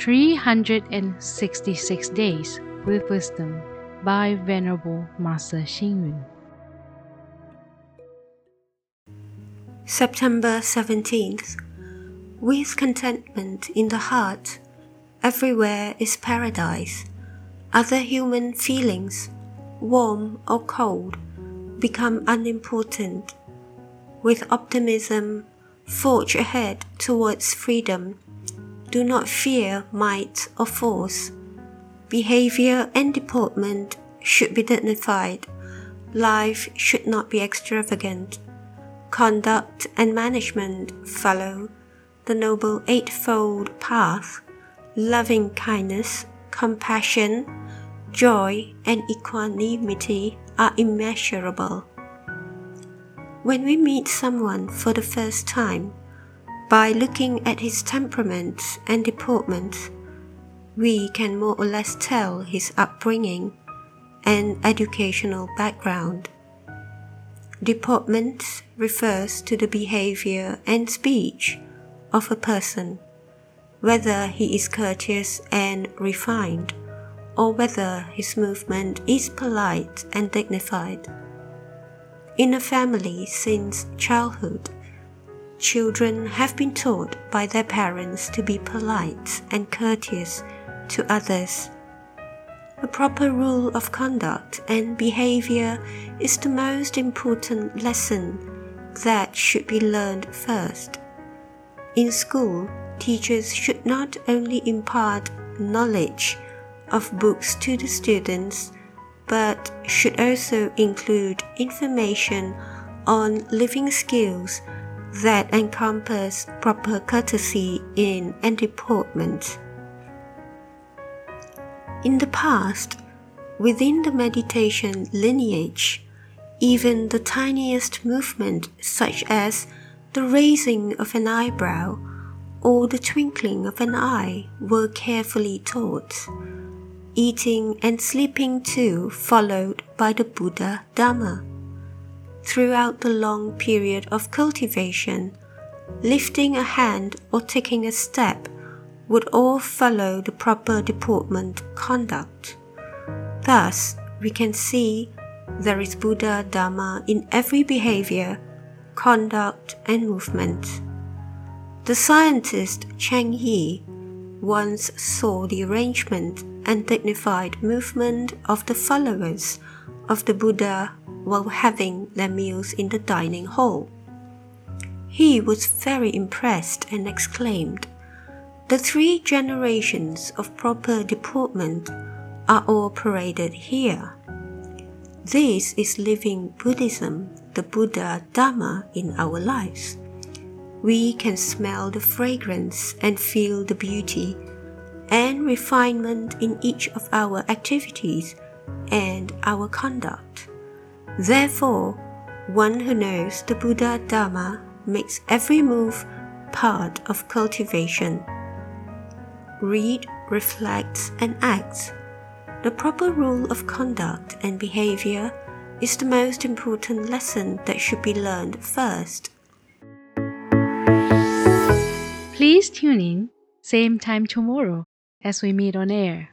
366 Days with Wisdom by Venerable Master Xing Yun. September 17th. With contentment in the heart, everywhere is paradise. Other human feelings, warm or cold, become unimportant. With optimism, forge ahead towards freedom. Do not fear might or force. Behavior and deportment should be dignified. Life should not be extravagant. Conduct and management follow the Noble Eightfold Path, loving kindness, compassion, joy, and equanimity are immeasurable. When we meet someone for the first time, by looking at his temperament and deportment, we can more or less tell his upbringing and educational background. Deportment refers to the behavior and speech of a person, whether he is courteous and refined, or whether his movement is polite and dignified. In a family since childhood, children have been taught by their parents to be polite and courteous to others. A proper rule of conduct and behavior is the most important lesson that should be learned first. In school, teachers should not only impart knowledge of books to the students, but should also include information on living skills that encompass proper courtesy in and deportment. In the past, within the meditation lineage, even the tiniest movement, such as the raising of an eyebrow or the twinkling of an eye, were carefully taught. Eating and sleeping too followed by the Buddha Dhamma. Throughout the long period of cultivation, lifting a hand or taking a step would all follow the proper deportment conduct. Thus, we can see there is Buddha Dharma in every behavior conduct, and movement. The scientist Cheng Yi once saw the arrangement and dignified movement of the followers of the Buddha while having their meals in the dining hall. He was very impressed and exclaimed, The three generations of proper deportment are all paraded here. This is living Buddhism the Buddha Dharma in our lives. We can smell the fragrance and feel the beauty and refinement in each of our activities and our conduct. Therefore, one who knows the Buddha Dharma makes every move part of cultivation. Read, reflect, and act. The proper rule of conduct and behavior is the most important lesson that should be learned first. Please tune in, same time tomorrow as we meet on air.